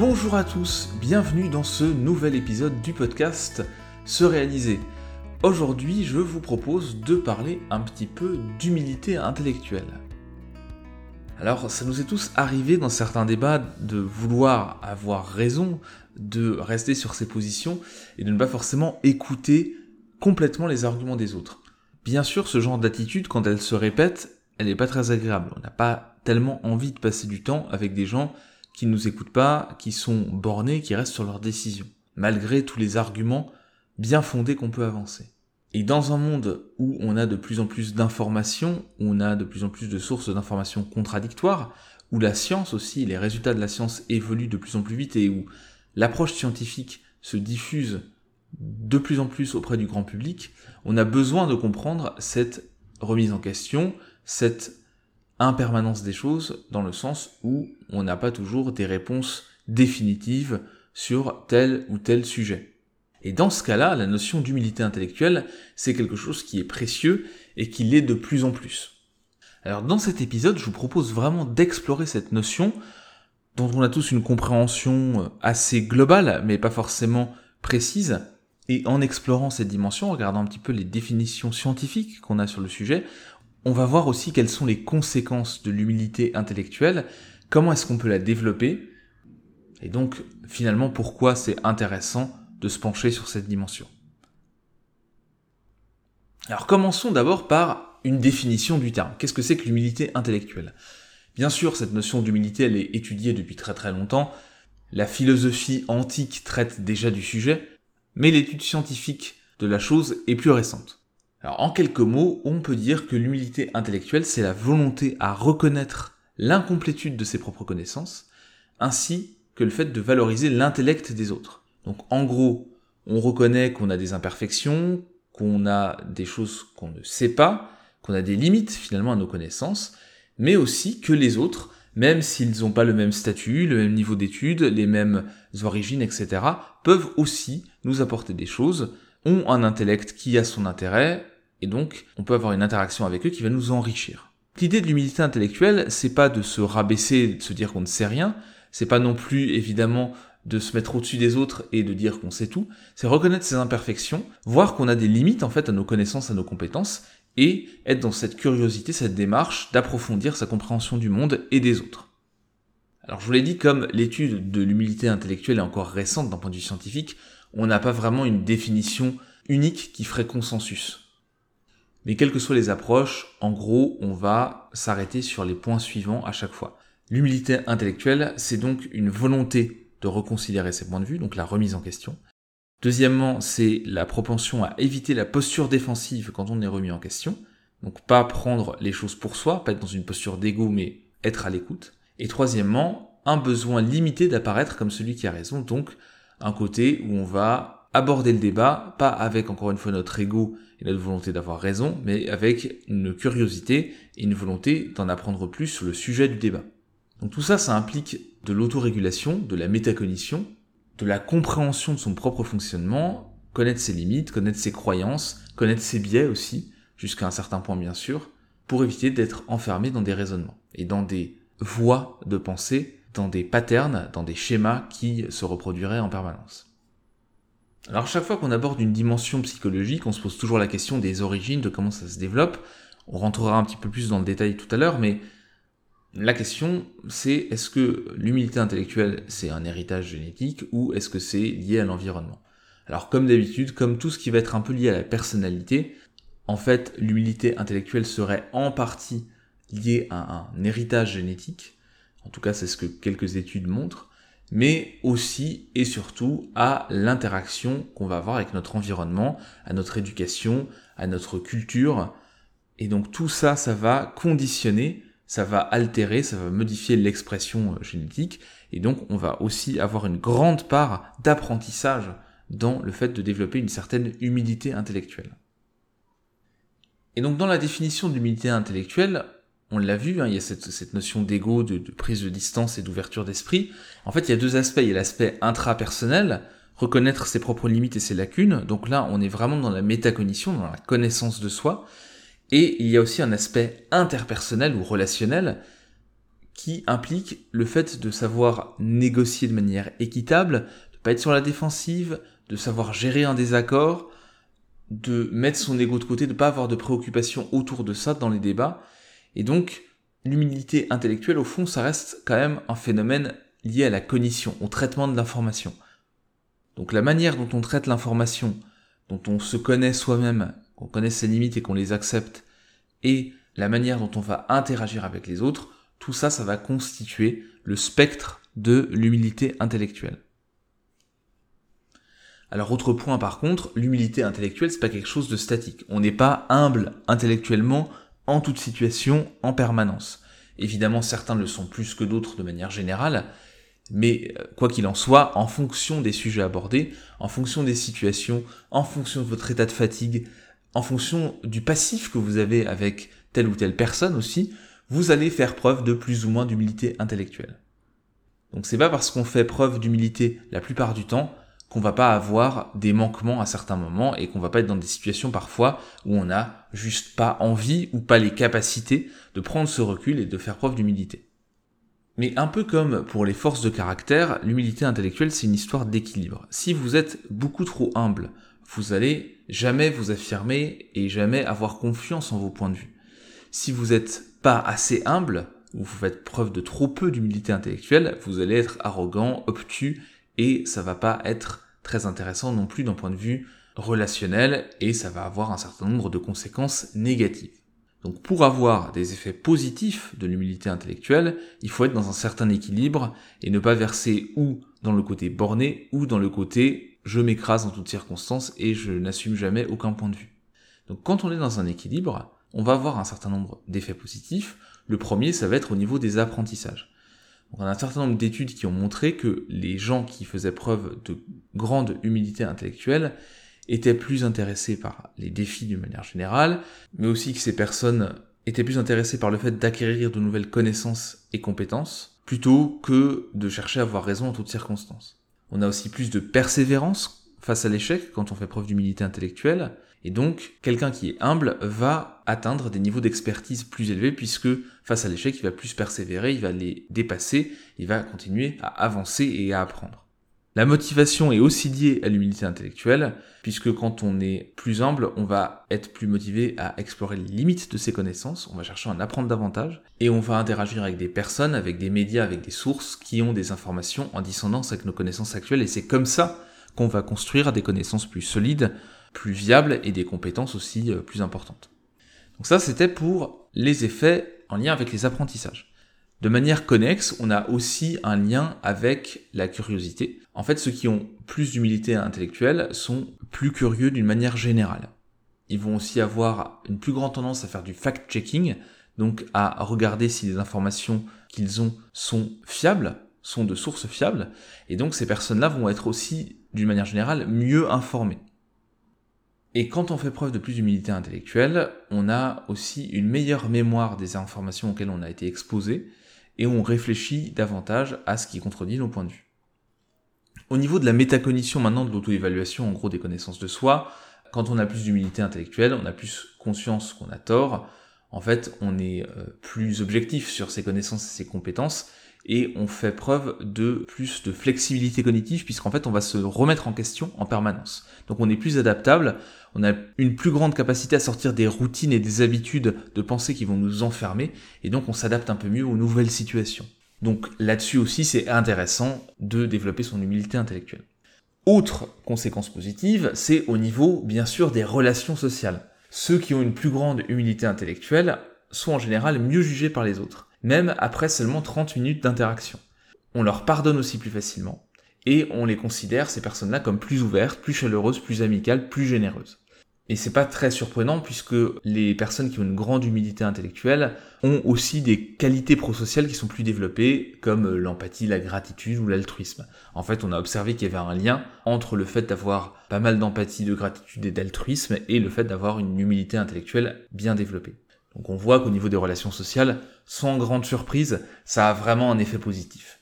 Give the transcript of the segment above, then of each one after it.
Bonjour à tous, bienvenue dans ce nouvel épisode du podcast Se réaliser. Aujourd'hui, je vous propose de parler un petit peu d'humilité intellectuelle. Alors, ça nous est tous arrivé dans certains débats de vouloir avoir raison, de rester sur ses positions et de ne pas forcément écouter complètement les arguments des autres. Bien sûr, ce genre d'attitude, quand elle se répète, elle n'est pas très agréable. On n'a pas tellement envie de passer du temps avec des gens qui ne nous écoutent pas, qui sont bornés, qui restent sur leurs décisions, malgré tous les arguments bien fondés qu'on peut avancer. Et dans un monde où on a de plus en plus d'informations, où on a de plus en plus de sources d'informations contradictoires, où la science aussi, les résultats de la science évoluent de plus en plus vite et où l'approche scientifique se diffuse de plus en plus auprès du grand public, on a besoin de comprendre cette remise en question, cette impermanence des choses, dans le sens où on n'a pas toujours des réponses définitives sur tel ou tel sujet. Et dans ce cas-là, la notion d'humilité intellectuelle, c'est quelque chose qui est précieux et qui l'est de plus en plus. Alors dans cet épisode, je vous propose vraiment d'explorer cette notion dont on a tous une compréhension assez globale, mais pas forcément précise, et en explorant cette dimension, en regardant un petit peu les définitions scientifiques qu'on a sur le sujet, on va voir aussi quelles sont les conséquences de l'humilité intellectuelle, comment est-ce qu'on peut la développer, et donc finalement pourquoi c'est intéressant de se pencher sur cette dimension. Alors commençons d'abord par une définition du terme. Qu'est-ce que c'est que l'humilité intellectuelle? Bien sûr, cette notion d'humilité, elle est étudiée depuis très très longtemps. La philosophie antique traite déjà du sujet, mais l'étude scientifique de la chose est plus récente. Alors en quelques mots, on peut dire que l'humilité intellectuelle, c'est la volonté à reconnaître l'incomplétude de ses propres connaissances, ainsi que le fait de valoriser l'intellect des autres. Donc en gros, on reconnaît qu'on a des imperfections, qu'on a des choses qu'on ne sait pas, qu'on a des limites finalement à nos connaissances, mais aussi que les autres, même s'ils n'ont pas le même statut, le même niveau d'études, les mêmes origines, etc., peuvent aussi nous apporter des choses, ont un intellect qui a son intérêt, et donc on peut avoir une interaction avec eux qui va nous enrichir. L'idée de l'humilité intellectuelle, c'est pas de se rabaisser, de se dire qu'on ne sait rien, c'est pas non plus évidemment de se mettre au-dessus des autres et de dire qu'on sait tout, c'est reconnaître ses imperfections, voir qu'on a des limites en fait à nos connaissances, à nos compétences, et être dans cette curiosité, cette démarche d'approfondir sa compréhension du monde et des autres. Alors je vous l'ai dit, comme l'étude de l'humilité intellectuelle est encore récente d'un point de vue scientifique, on n'a pas vraiment une définition unique qui ferait consensus. Mais quelles que soient les approches, en gros, on va s'arrêter sur les points suivants à chaque fois. L'humilité intellectuelle, c'est donc une volonté de reconsidérer ses points de vue, donc la remise en question. Deuxièmement, c'est la propension à éviter la posture défensive quand on est remis en question. Donc pas prendre les choses pour soi, pas être dans une posture d'ego, mais être à l'écoute. Et troisièmement, un besoin limité d'apparaître comme celui qui a raison, donc un côté où on va aborder le débat, pas avec encore une fois notre ego et notre volonté d'avoir raison, mais avec une curiosité et une volonté d'en apprendre plus sur le sujet du débat. Donc tout ça, ça implique de l'autorégulation, de la métacognition, de la compréhension de son propre fonctionnement, connaître ses limites, connaître ses croyances, connaître ses biais aussi, jusqu'à un certain point bien sûr, pour éviter d'être enfermé dans des raisonnements et dans des voies de pensée, dans des patterns, dans des schémas qui se reproduiraient en permanence. Alors chaque fois qu'on aborde une dimension psychologique, on se pose toujours la question des origines, de comment ça se développe. On rentrera un petit peu plus dans le détail tout à l'heure, mais la question c'est est-ce que l'humilité intellectuelle c'est un héritage génétique ou est-ce que c'est lié à l'environnement? Alors comme d'habitude, comme tout ce qui va être un peu lié à la personnalité, en fait l'humilité intellectuelle serait en partie liée à un héritage génétique. En tout cas c'est ce que quelques études montrent mais aussi et surtout à l'interaction qu'on va avoir avec notre environnement, à notre éducation, à notre culture. Et donc tout ça, ça va conditionner, ça va altérer, ça va modifier l'expression euh, génétique. Et donc on va aussi avoir une grande part d'apprentissage dans le fait de développer une certaine humilité intellectuelle. Et donc dans la définition d'humilité intellectuelle, on l'a vu, hein, il y a cette, notion d'ego, de, prise de distance et d'ouverture d'esprit. En fait, il y a deux aspects. Il y a l'aspect intrapersonnel, reconnaître ses propres limites et ses lacunes. Donc là, on est vraiment dans la métacognition, dans la connaissance de soi. Et il y a aussi un aspect interpersonnel ou relationnel qui implique le fait de savoir négocier de manière équitable, de pas être sur la défensive, de savoir gérer un désaccord, de mettre son ego de côté, de pas avoir de préoccupations autour de ça dans les débats. Et donc, l'humilité intellectuelle, au fond, ça reste quand même un phénomène lié à la cognition, au traitement de l'information. Donc la manière dont on traite l'information, dont on se connaît soi-même, qu'on connaît ses limites et qu'on les accepte, et la manière dont on va interagir avec les autres, tout ça, ça va constituer le spectre de l'humilité intellectuelle. Alors autre point par contre, l'humilité intellectuelle, c'est pas quelque chose de statique. On n'est pas humble intellectuellement en toute situation, en permanence. Évidemment, certains le sont plus que d'autres de manière générale, mais euh, quoi qu'il en soit, en fonction des sujets abordés, en fonction des situations, en fonction de votre état de fatigue, en fonction du passif que vous avez avec telle ou telle personne aussi, vous allez faire preuve de plus ou moins d'humilité intellectuelle. Donc c'est pas parce qu'on fait preuve d'humilité la plupart du temps qu'on va pas avoir des manquements à certains moments et qu'on va pas être dans des situations parfois où on n'a juste pas envie ou pas les capacités de prendre ce recul et de faire preuve d'humilité. Mais un peu comme pour les forces de caractère, l'humilité intellectuelle c'est une histoire d'équilibre. Si vous êtes beaucoup trop humble, vous allez jamais vous affirmer et jamais avoir confiance en vos points de vue. Si vous êtes pas assez humble, ou vous faites preuve de trop peu d'humilité intellectuelle, vous allez être arrogant, obtus et ça va pas être très intéressant non plus d'un point de vue relationnel et ça va avoir un certain nombre de conséquences négatives. Donc pour avoir des effets positifs de l'humilité intellectuelle, il faut être dans un certain équilibre et ne pas verser ou dans le côté borné ou dans le côté je m'écrase en toutes circonstances et je n'assume jamais aucun point de vue. Donc quand on est dans un équilibre, on va avoir un certain nombre d'effets positifs. Le premier, ça va être au niveau des apprentissages on a un certain nombre d'études qui ont montré que les gens qui faisaient preuve de grande humilité intellectuelle étaient plus intéressés par les défis d'une manière générale, mais aussi que ces personnes étaient plus intéressées par le fait d'acquérir de nouvelles connaissances et compétences, plutôt que de chercher à avoir raison en toutes circonstances. On a aussi plus de persévérance face à l'échec quand on fait preuve d'humilité intellectuelle, et donc, quelqu'un qui est humble va atteindre des niveaux d'expertise plus élevés puisque face à l'échec, il va plus persévérer, il va les dépasser, il va continuer à avancer et à apprendre. La motivation est aussi liée à l'humilité intellectuelle, puisque quand on est plus humble, on va être plus motivé à explorer les limites de ses connaissances, on va chercher à en apprendre davantage, et on va interagir avec des personnes, avec des médias, avec des sources qui ont des informations en dissonance avec nos connaissances actuelles, et c'est comme ça qu'on va construire des connaissances plus solides, plus viables et des compétences aussi euh, plus importantes. Donc ça, c'était pour les effets en lien avec les apprentissages. De manière connexe, on a aussi un lien avec la curiosité. En fait, ceux qui ont plus d'humilité intellectuelle sont plus curieux d'une manière générale. Ils vont aussi avoir une plus grande tendance à faire du fact-checking, donc à regarder si les informations qu'ils ont sont fiables, sont de sources fiables, et donc ces personnes-là vont être aussi, d'une manière générale, mieux informées. Et quand on fait preuve de plus d'humilité intellectuelle, on a aussi une meilleure mémoire des informations auxquelles on a été exposé, et on réfléchit davantage à ce qui contredit nos points de vue. Au niveau de la métacognition maintenant, de l'auto-évaluation, en gros des connaissances de soi, quand on a plus d'humilité intellectuelle, on a plus conscience qu'on a tort, en fait on est euh, plus objectif sur ses connaissances et ses compétences, et on fait preuve de plus de flexibilité cognitive puisqu'en fait on va se remettre en question en permanence. Donc on est plus adaptable, on a une plus grande capacité à sortir des routines et des habitudes de pensée qui vont nous enfermer et donc on s'adapte un peu mieux aux nouvelles situations. Donc là-dessus aussi c'est intéressant de développer son humilité intellectuelle. Autre conséquence positive, c'est au niveau bien sûr des relations sociales. Ceux qui ont une plus grande humilité intellectuelle sont en général mieux jugés par les autres même après seulement 30 minutes d'interaction. On leur pardonne aussi plus facilement, et on les considère, ces personnes-là, comme plus ouvertes, plus chaleureuses, plus amicales, plus généreuses. Et c'est pas très surprenant puisque les personnes qui ont une grande humilité intellectuelle ont aussi des qualités prosociales qui sont plus développées, comme l'empathie, la gratitude ou l'altruisme. En fait, on a observé qu'il y avait un lien entre le fait d'avoir pas mal d'empathie, de gratitude et d'altruisme et le fait d'avoir une humilité intellectuelle bien développée. Donc on voit qu'au niveau des relations sociales, sans grande surprise, ça a vraiment un effet positif.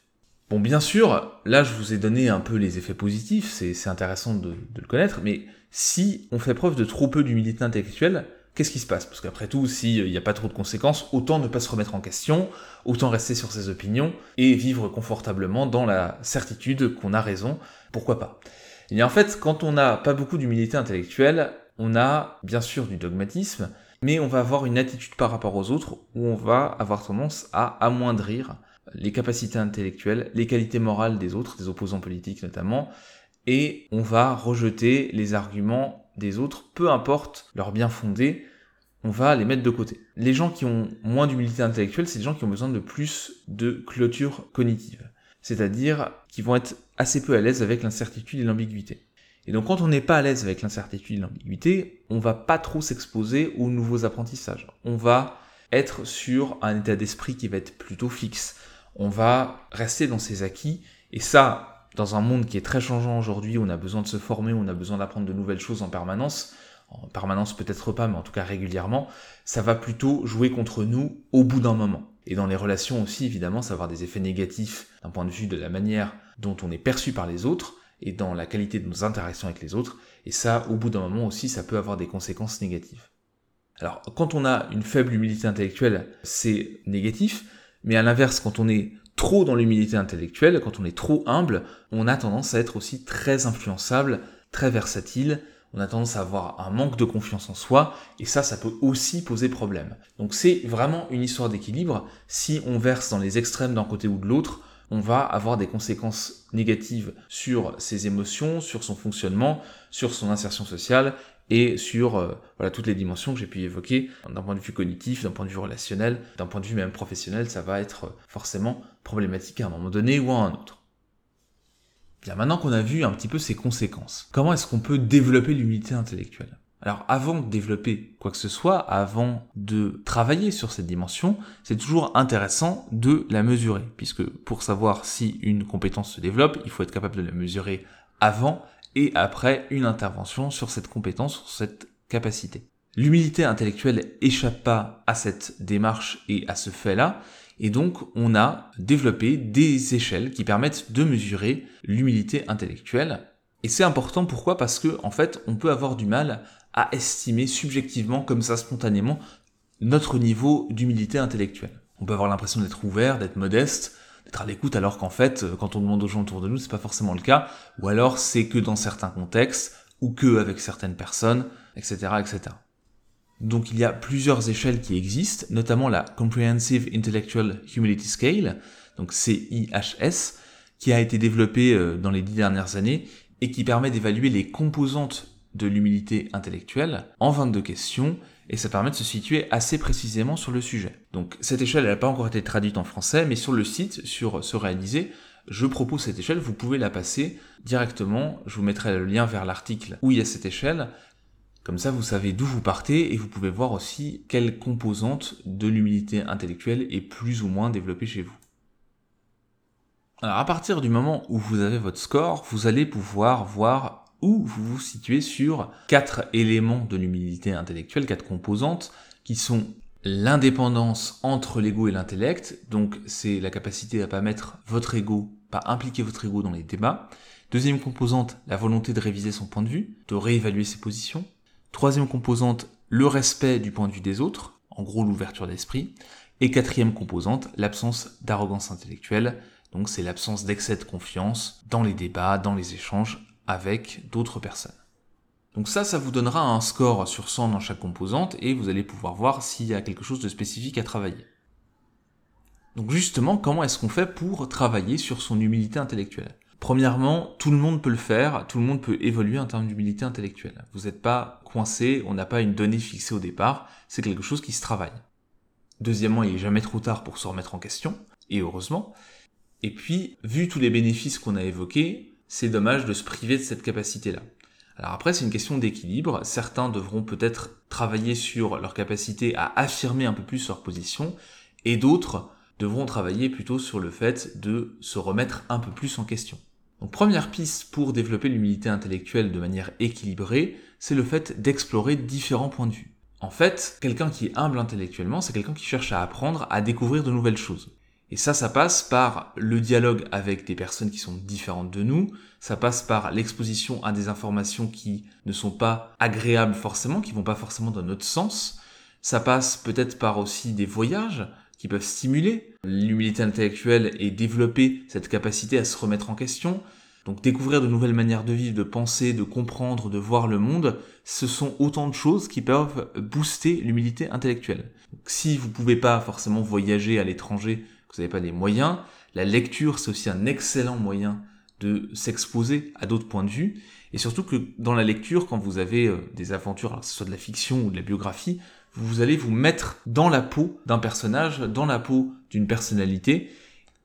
Bon, bien sûr, là je vous ai donné un peu les effets positifs, c'est intéressant de, le connaître, mais si on fait preuve de trop peu d'humilité intellectuelle, qu'est-ce qui se passe? Parce qu'après tout, s'il n'y a pas trop de conséquences, autant ne pas se remettre en question, autant rester sur ses opinions et vivre confortablement dans la certitude qu'on a raison, pourquoi pas? Et en fait, quand on n'a pas beaucoup d'humilité intellectuelle, on a bien sûr du dogmatisme, mais on va avoir une attitude par rapport aux autres où on va avoir tendance à amoindrir les capacités intellectuelles, les qualités morales des autres, des opposants politiques notamment, et on va rejeter les arguments des autres, peu importe leur bien fondé, on va les mettre de côté. Les gens qui ont moins d'humilité intellectuelle, c'est des gens qui ont besoin de plus de clôture cognitive, c'est-à-dire qui vont être assez peu à l'aise avec l'incertitude et l'ambiguïté. Et donc quand on n'est pas à l'aise avec l'incertitude et l'ambiguïté, on va pas trop s'exposer aux nouveaux apprentissages. On va être sur un état d'esprit qui va être plutôt fixe. On va rester dans ses acquis, et ça, dans un monde qui est très changeant aujourd'hui, on a besoin de se former, on a besoin d'apprendre de nouvelles choses en permanence, en permanence peut-être pas, mais en tout cas régulièrement, ça va plutôt jouer contre nous au bout d'un moment. Et dans les relations aussi, évidemment, ça va avoir des effets négatifs d'un point de vue de la manière dont on est perçu par les autres et dans la qualité de nos interactions avec les autres. Et ça, au bout d'un moment aussi, ça peut avoir des conséquences négatives. Alors, quand on a une faible humilité intellectuelle, c'est négatif, mais à l'inverse, quand on est trop dans l'humilité intellectuelle, quand on est trop humble, on a tendance à être aussi très influençable, très versatile, on a tendance à avoir un manque de confiance en soi, et ça, ça peut aussi poser problème. Donc c'est vraiment une histoire d'équilibre. Si on verse dans les extrêmes d'un côté ou de l'autre, on va avoir des conséquences négatives sur ses émotions, sur son fonctionnement, sur son insertion sociale, et sur euh, toutes les dimensions que j'ai pu évoquer d'un point de vue cognitif, d'un point de vue relationnel, d'un point de vue même professionnel, ça va être forcément problématique à un moment donné ou à un autre. Bien maintenant qu'on a vu un petit peu ces conséquences, comment est-ce qu'on peut développer l'humilité intellectuelle? Alors avant de développer quoi que ce soit, avant de travailler sur cette dimension, c'est toujours intéressant de la mesurer, puisque pour savoir si une compétence se développe, il faut être capable de la mesurer avant et après une intervention sur cette compétence, sur cette capacité. L'humilité intellectuelle échappe pas à cette démarche et à ce fait-là, et donc on a développé des échelles qui permettent de mesurer l'humilité intellectuelle. Et c'est important pourquoi? Parce que en fait, on peut avoir du mal à estimer subjectivement, comme ça spontanément, notre niveau d'humilité intellectuelle. On peut avoir l'impression d'être ouvert, d'être modeste, d'être à l'écoute alors qu'en fait, euh, quand on demande aux gens autour de nous, c'est pas forcément le cas, ou alors c'est que dans certains contextes, ou que avec certaines personnes, etc., etc. Donc il y a plusieurs échelles qui existent, notamment la Comprehensive Intellectual Humility Scale, donc CIHS, qui a été développée euh, dans les dix dernières années et qui permet d'évaluer les composantes de l'humilité intellectuelle en 22 questions et ça permet de se situer assez précisément sur le sujet. Donc cette échelle, elle n'a pas encore été traduite en français, mais sur le site, sur Se réaliser, je propose cette échelle, vous pouvez la passer directement, je vous mettrai le lien vers l'article où il y a cette échelle, comme ça vous savez d'où vous partez et vous pouvez voir aussi quelle composante de l'humilité intellectuelle est plus ou moins développée chez vous. Alors à partir du moment où vous avez votre score, vous allez pouvoir voir où vous vous situez sur quatre éléments de l'humilité intellectuelle, quatre composantes, qui sont l'indépendance entre l'ego et l'intellect, donc c'est la capacité à pas mettre votre ego, pas impliquer votre ego dans les débats. Deuxième composante, la volonté de réviser son point de vue, de réévaluer ses positions. Troisième composante, le respect du point de vue des autres, en gros l'ouverture d'esprit. Et quatrième composante, l'absence d'arrogance intellectuelle, donc c'est l'absence d'excès de confiance dans les débats, dans les échanges avec d'autres personnes. Donc ça, ça vous donnera un score sur 100 dans chaque composante et vous allez pouvoir voir s'il y a quelque chose de spécifique à travailler. Donc justement, comment est-ce qu'on fait pour travailler sur son humilité intellectuelle? Premièrement, tout le monde peut le faire, tout le monde peut évoluer en termes d'humilité intellectuelle. Vous n'êtes pas coincé, on n'a pas une donnée fixée au départ, c'est quelque chose qui se travaille. Deuxièmement, il n'est jamais trop tard pour se remettre en question, et heureusement. Et puis, vu tous les bénéfices qu'on a évoqués, c'est dommage de se priver de cette capacité-là. Alors après, c'est une question d'équilibre. Certains devront peut-être travailler sur leur capacité à affirmer un peu plus leur position, et d'autres devront travailler plutôt sur le fait de se remettre un peu plus en question. Donc première piste pour développer l'humilité intellectuelle de manière équilibrée, c'est le fait d'explorer différents points de vue. En fait, quelqu'un qui est humble intellectuellement, c'est quelqu'un qui cherche à apprendre, à découvrir de nouvelles choses. Et ça, ça passe par le dialogue avec des personnes qui sont différentes de nous, ça passe par l'exposition à des informations qui ne sont pas agréables forcément, qui vont pas forcément dans notre sens, ça passe peut-être par aussi des voyages qui peuvent stimuler l'humilité intellectuelle et développer cette capacité à se remettre en question. Donc découvrir de nouvelles manières de vivre, de penser, de comprendre, de voir le monde, ce sont autant de choses qui peuvent booster l'humilité intellectuelle. si vous pouvez pas forcément voyager à l'étranger vous n'avez pas des moyens. La lecture, c'est aussi un excellent moyen de s'exposer à d'autres points de vue. Et surtout que dans la lecture, quand vous avez euh, des aventures, alors que ce soit de la fiction ou de la biographie, vous allez vous mettre dans la peau d'un personnage, dans la peau d'une personnalité,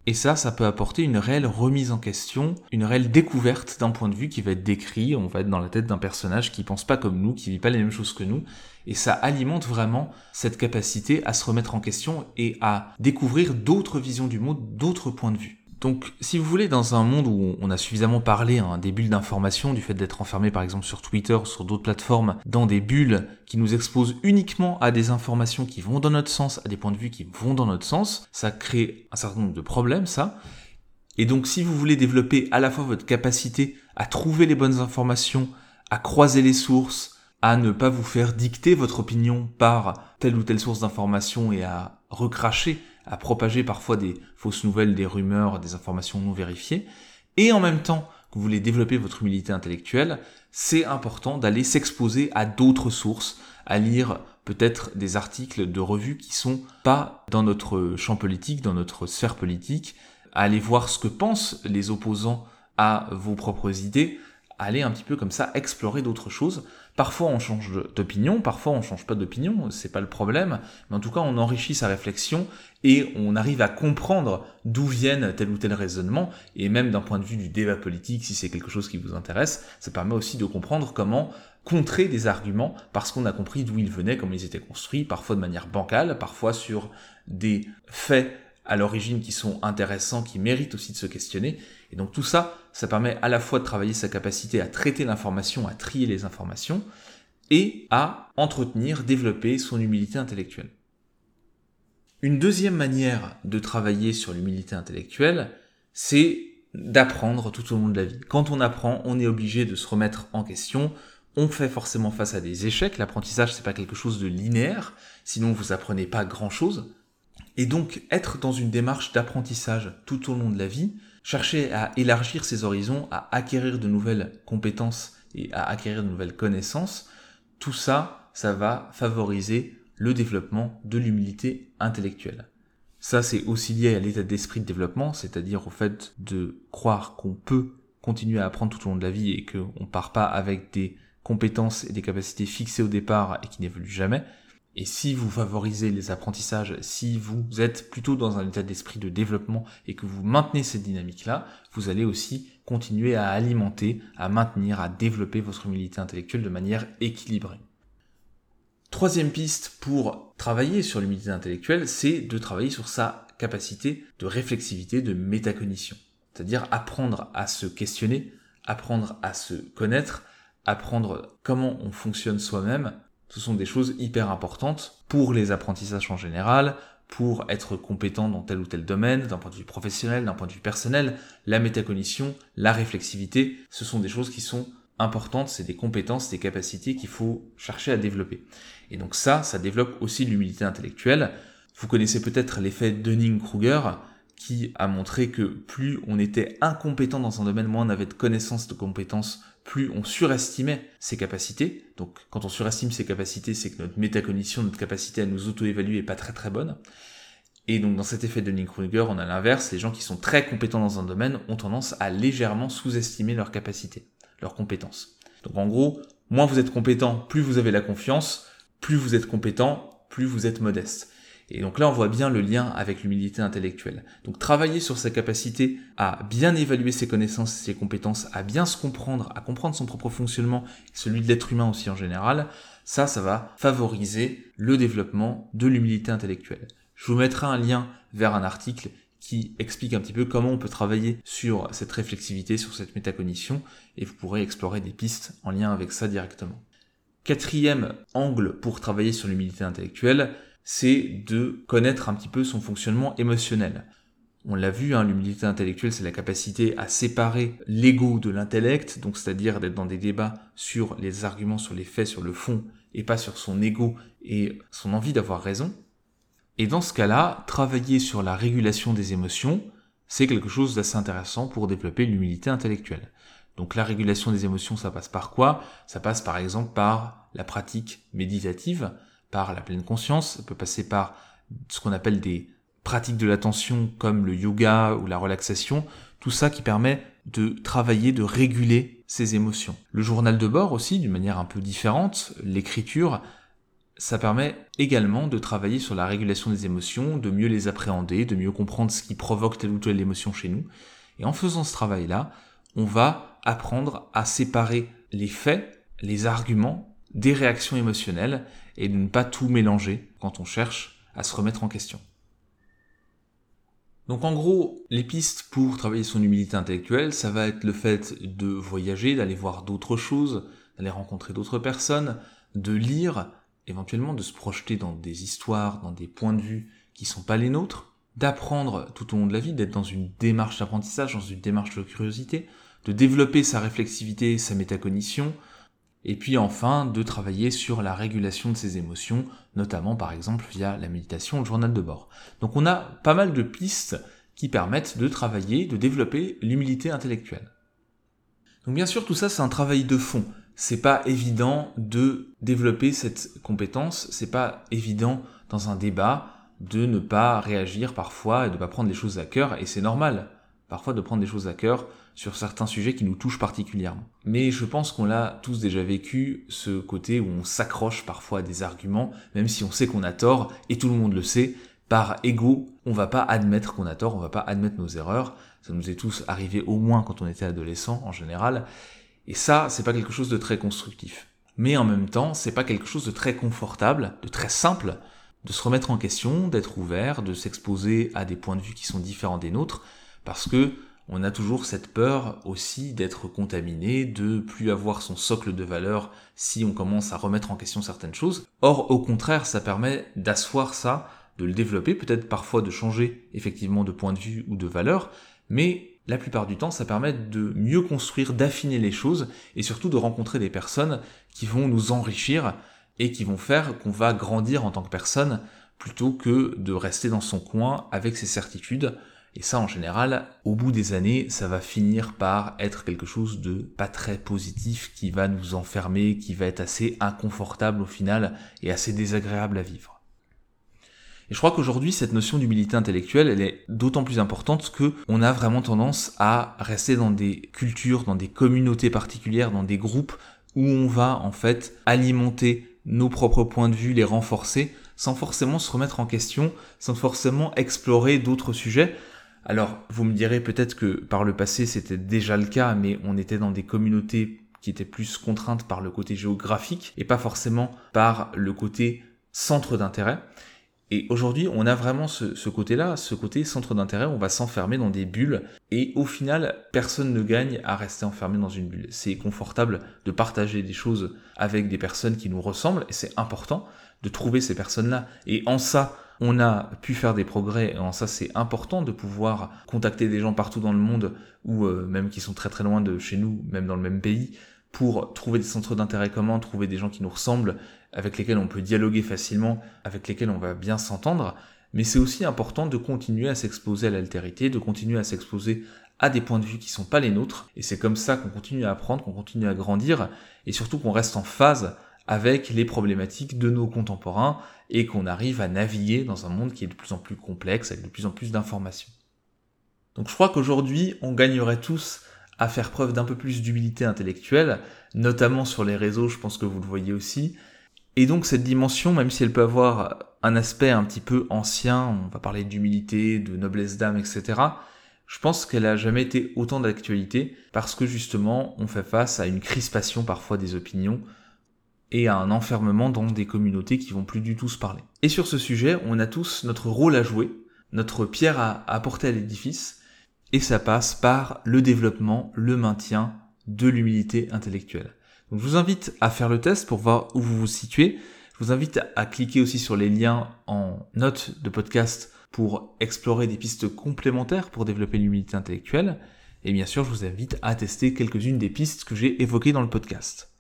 et ça, ça peut apporter une réelle remise en question, une réelle découverte d'un point de vue qui va être décrit, on va être dans la tête d'un personnage qui pense pas comme nous, qui vit pas les mêmes choses que nous, et ça alimente vraiment cette capacité à se remettre en question et à découvrir d'autres visions du monde, d'autres points de vue. Donc, si vous voulez, dans un monde où on a suffisamment parlé hein, des bulles d'information, du fait d'être enfermé par exemple sur Twitter ou sur d'autres plateformes, dans des bulles qui nous exposent uniquement à des informations qui vont dans notre sens, à des points de vue qui vont dans notre sens, ça crée un certain nombre de problèmes, ça. Et donc, si vous voulez développer à la fois votre capacité à trouver les bonnes informations, à croiser les sources, à ne pas vous faire dicter votre opinion par telle ou telle source d'information et à recracher à propager parfois des fausses nouvelles, des rumeurs, des informations non vérifiées, et en même temps que vous voulez développer votre humilité intellectuelle, c'est important d'aller s'exposer à d'autres sources, à lire peut-être des articles de revues qui sont pas dans notre champ politique, dans notre sphère politique, à aller voir ce que pensent les opposants à vos propres idées, aller un petit peu comme ça explorer d'autres choses. Parfois on change d'opinion, parfois on change pas d'opinion, c'est pas le problème, mais en tout cas on enrichit sa réflexion et on arrive à comprendre d'où viennent tel ou tel raisonnement, et même d'un point de vue du débat politique, si c'est quelque chose qui vous intéresse, ça permet aussi de comprendre comment contrer des arguments parce qu'on a compris d'où ils venaient, comment ils étaient construits, parfois de manière bancale, parfois sur des faits à l'origine qui sont intéressants, qui méritent aussi de se questionner. Et donc tout ça, ça permet à la fois de travailler sa capacité à traiter l'information, à trier les informations, et à entretenir, développer son humilité intellectuelle. Une deuxième manière de travailler sur l'humilité intellectuelle, c'est d'apprendre tout au long de la vie. Quand on apprend, on est obligé de se remettre en question, on fait forcément face à des échecs, l'apprentissage c'est pas quelque chose de linéaire, sinon vous apprenez pas grand chose, et donc être dans une démarche d'apprentissage tout au long de la vie, chercher à élargir ses horizons, à acquérir de nouvelles compétences et à acquérir de nouvelles connaissances, tout ça, ça va favoriser le développement de l'humilité intellectuelle. Ça, c'est aussi lié à l'état d'esprit de développement, c'est-à-dire au fait de croire qu'on peut continuer à apprendre tout au long de la vie et qu'on part pas avec des compétences et des capacités fixées au départ et qui n'évoluent jamais, et si vous favorisez les apprentissages, si vous êtes plutôt dans un état d'esprit de développement et que vous maintenez cette dynamique-là, vous allez aussi continuer à alimenter, à maintenir, à développer votre humilité intellectuelle de manière équilibrée. Troisième piste pour travailler sur l'humilité intellectuelle, c'est de travailler sur sa capacité de réflexivité, de métacognition. C'est-à-dire apprendre à se questionner, apprendre à se connaître, apprendre comment on fonctionne soi-même ce sont des choses hyper importantes pour les apprentissages en général, pour être compétent dans tel ou tel domaine, d'un point de vue professionnel, d'un point de vue personnel. La métacognition, la réflexivité, ce sont des choses qui sont importantes, c'est des compétences, des capacités qu'il faut chercher à développer. Et donc ça, ça développe aussi l'humilité intellectuelle. Vous connaissez peut-être l'effet Dunning-Kruger, qui a montré que plus on était incompétent dans un domaine, moins on avait de connaissances, de compétences, plus on surestimait ses capacités. Donc quand on surestime ses capacités, c'est que notre métacognition, notre capacité à nous auto-évaluer est pas très très bonne. Et donc dans cet effet de Dunning-Kruger, on a l'inverse, les gens qui sont très compétents dans un domaine ont tendance à légèrement sous-estimer leurs capacités, leurs compétences. Donc en gros, moins vous êtes compétent, plus vous avez la confiance, plus vous êtes compétent, plus vous êtes modeste. Et donc là, on voit bien le lien avec l'humilité intellectuelle. Donc travailler sur sa capacité à bien évaluer ses connaissances et ses compétences, à bien se comprendre, à comprendre son propre fonctionnement, celui de l'être humain aussi en général, ça, ça va favoriser le développement de l'humilité intellectuelle. Je vous mettrai un lien vers un article qui explique un petit peu comment on peut travailler sur cette réflexivité, sur cette métacognition, et vous pourrez explorer des pistes en lien avec ça directement. Quatrième angle pour travailler sur l'humilité intellectuelle, c'est de connaître un petit peu son fonctionnement émotionnel. On l'a vu, hein, l'humilité intellectuelle, c'est la capacité à séparer l'ego de l'intellect, donc c'est-à-dire d'être dans des débats sur les arguments, sur les faits, sur le fond, et pas sur son ego et son envie d'avoir raison. Et dans ce cas-là, travailler sur la régulation des émotions, c'est quelque chose d'assez intéressant pour développer l'humilité intellectuelle. Donc la régulation des émotions, ça passe par quoi? Ça passe par exemple par la pratique méditative, par la pleine conscience, ça peut passer par ce qu'on appelle des pratiques de l'attention comme le yoga ou la relaxation, tout ça qui permet de travailler, de réguler ses émotions. Le journal de bord aussi, d'une manière un peu différente, l'écriture, ça permet également de travailler sur la régulation des émotions, de mieux les appréhender, de mieux comprendre ce qui provoque telle ou telle émotion chez nous. Et en faisant ce travail-là, on va apprendre à séparer les faits, les arguments, des réactions émotionnelles et de ne pas tout mélanger quand on cherche à se remettre en question. Donc en gros, les pistes pour travailler son humilité intellectuelle, ça va être le fait de voyager, d'aller voir d'autres choses, d'aller rencontrer d'autres personnes, de lire, éventuellement de se projeter dans des histoires, dans des points de vue qui sont pas les nôtres, d'apprendre tout au long de la vie, d'être dans une démarche d'apprentissage, dans une démarche de curiosité, de développer sa réflexivité, sa métacognition, et puis enfin de travailler sur la régulation de ses émotions, notamment par exemple via la méditation le journal de bord. Donc on a pas mal de pistes qui permettent de travailler, de développer l'humilité intellectuelle. Donc bien sûr tout ça c'est un travail de fond. C'est pas évident de développer cette compétence, c'est pas évident dans un débat de ne pas réagir parfois et de ne pas prendre les choses à cœur, et c'est normal parfois de prendre des choses à cœur sur certains sujets qui nous touchent particulièrement. Mais je pense qu'on l'a tous déjà vécu, ce côté où on s'accroche parfois à des arguments, même si on sait qu'on a tort, et tout le monde le sait, par ego, on va pas admettre qu'on a tort, on va pas admettre nos erreurs. Ça nous est tous arrivé au moins quand on était adolescent en général. Et ça, c'est pas quelque chose de très constructif. Mais en même temps, c'est pas quelque chose de très confortable, de très simple, de se remettre en question, d'être ouvert, de s'exposer à des points de vue qui sont différents des nôtres, parce que on a toujours cette peur aussi d'être contaminé, de plus avoir son socle de valeur si on commence à remettre en question certaines choses. Or, au contraire, ça permet d'asseoir ça, de le développer, peut-être parfois de changer effectivement de point de vue ou de valeur, mais la plupart du temps, ça permet de mieux construire, d'affiner les choses et surtout de rencontrer des personnes qui vont nous enrichir et qui vont faire qu'on va grandir en tant que personne plutôt que de rester dans son coin avec ses certitudes et ça, en général, au bout des années, ça va finir par être quelque chose de pas très positif, qui va nous enfermer, qui va être assez inconfortable au final et assez désagréable à vivre. Et je crois qu'aujourd'hui, cette notion d'humilité intellectuelle, elle est d'autant plus importante que on a vraiment tendance à rester dans des cultures, dans des communautés particulières, dans des groupes où on va en fait alimenter nos propres points de vue, les renforcer, sans forcément se remettre en question, sans forcément explorer d'autres sujets, alors, vous me direz peut-être que par le passé c'était déjà le cas, mais on était dans des communautés qui étaient plus contraintes par le côté géographique et pas forcément par le côté centre d'intérêt. Et aujourd'hui, on a vraiment ce, côté-là, ce côté centre d'intérêt, on va s'enfermer dans des bulles, et au final, personne ne gagne à rester enfermé dans une bulle. C'est confortable de partager des choses avec des personnes qui nous ressemblent, et c'est important de trouver ces personnes-là. Et en ça, on a pu faire des progrès, et en ça c'est important de pouvoir contacter des gens partout dans le monde, ou euh, même qui sont très très loin de chez nous, même dans le même pays, pour trouver des centres d'intérêt communs, trouver des gens qui nous ressemblent, avec lesquels on peut dialoguer facilement, avec lesquels on va bien s'entendre. Mais c'est aussi important de continuer à s'exposer à l'altérité, de continuer à s'exposer à des points de vue qui sont pas les nôtres. Et c'est comme ça qu'on continue à apprendre, qu'on continue à grandir, et surtout qu'on reste en phase avec les problématiques de nos contemporains et qu'on arrive à naviguer dans un monde qui est de plus en plus complexe, avec de plus en plus d'informations. Donc je crois qu'aujourd'hui, on gagnerait tous à faire preuve d'un peu plus d'humilité intellectuelle, notamment sur les réseaux, je pense que vous le voyez aussi. Et donc cette dimension, même si elle peut avoir un aspect un petit peu ancien, on va parler d'humilité, de noblesse d'âme, etc., je pense qu'elle a jamais été autant d'actualité, parce que justement, on fait face à une crispation parfois des opinions, et à un enfermement dans des communautés qui vont plus du tout se parler. Et sur ce sujet, on a tous notre rôle à jouer, notre pierre à apporter à l'édifice, et ça passe par le développement, le maintien de l'humilité intellectuelle. Donc je vous invite à faire le test pour voir où vous vous situez. Je vous invite à cliquer aussi sur les liens en note de podcast pour explorer des pistes complémentaires pour développer l'humilité intellectuelle. Et bien sûr, je vous invite à tester quelques-unes des pistes que j'ai évoquées dans le podcast.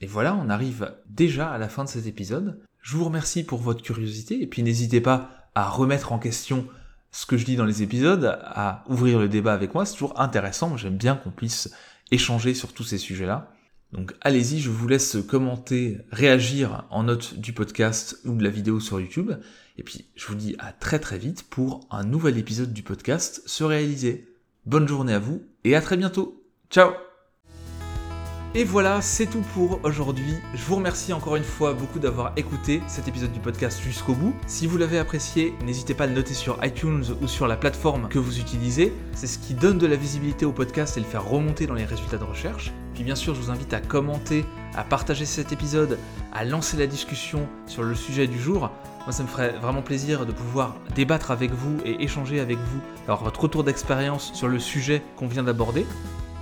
Et voilà, on arrive déjà à la fin de cet épisode. Je vous remercie pour votre curiosité et puis n'hésitez pas à remettre en question ce que je dis dans les épisodes, à ouvrir le débat avec moi, c'est toujours intéressant, j'aime bien qu'on puisse échanger sur tous ces sujets-là. Donc allez-y, je vous laisse commenter, réagir en note du podcast ou de la vidéo sur YouTube. Et puis je vous dis à très très vite pour un nouvel épisode du podcast se réaliser. Bonne journée à vous et à très bientôt. Ciao et voilà, c'est tout pour aujourd'hui. Je vous remercie encore une fois beaucoup d'avoir écouté cet épisode du podcast jusqu'au bout. Si vous l'avez apprécié, n'hésitez pas à le noter sur iTunes ou sur la plateforme que vous utilisez. C'est ce qui donne de la visibilité au podcast et le faire remonter dans les résultats de recherche. Puis bien sûr, je vous invite à commenter, à partager cet épisode, à lancer la discussion sur le sujet du jour. Moi, ça me ferait vraiment plaisir de pouvoir débattre avec vous et échanger avec vous, avoir votre retour d'expérience sur le sujet qu'on vient d'aborder.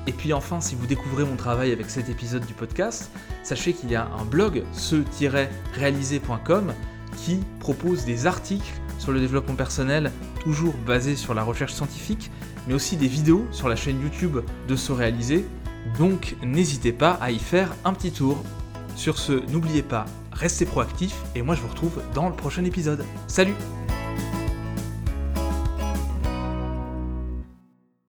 Et puis enfin, si vous découvrez mon travail avec cet épisode du podcast, sachez qu'il y a un blog, ce-réalisé.com, qui propose des articles sur le développement personnel, toujours basés sur la recherche scientifique, mais aussi des vidéos sur la chaîne YouTube de Se Réaliser. Donc n'hésitez pas à y faire un petit tour. Sur ce, n'oubliez pas, restez proactifs et moi je vous retrouve dans le prochain épisode. Salut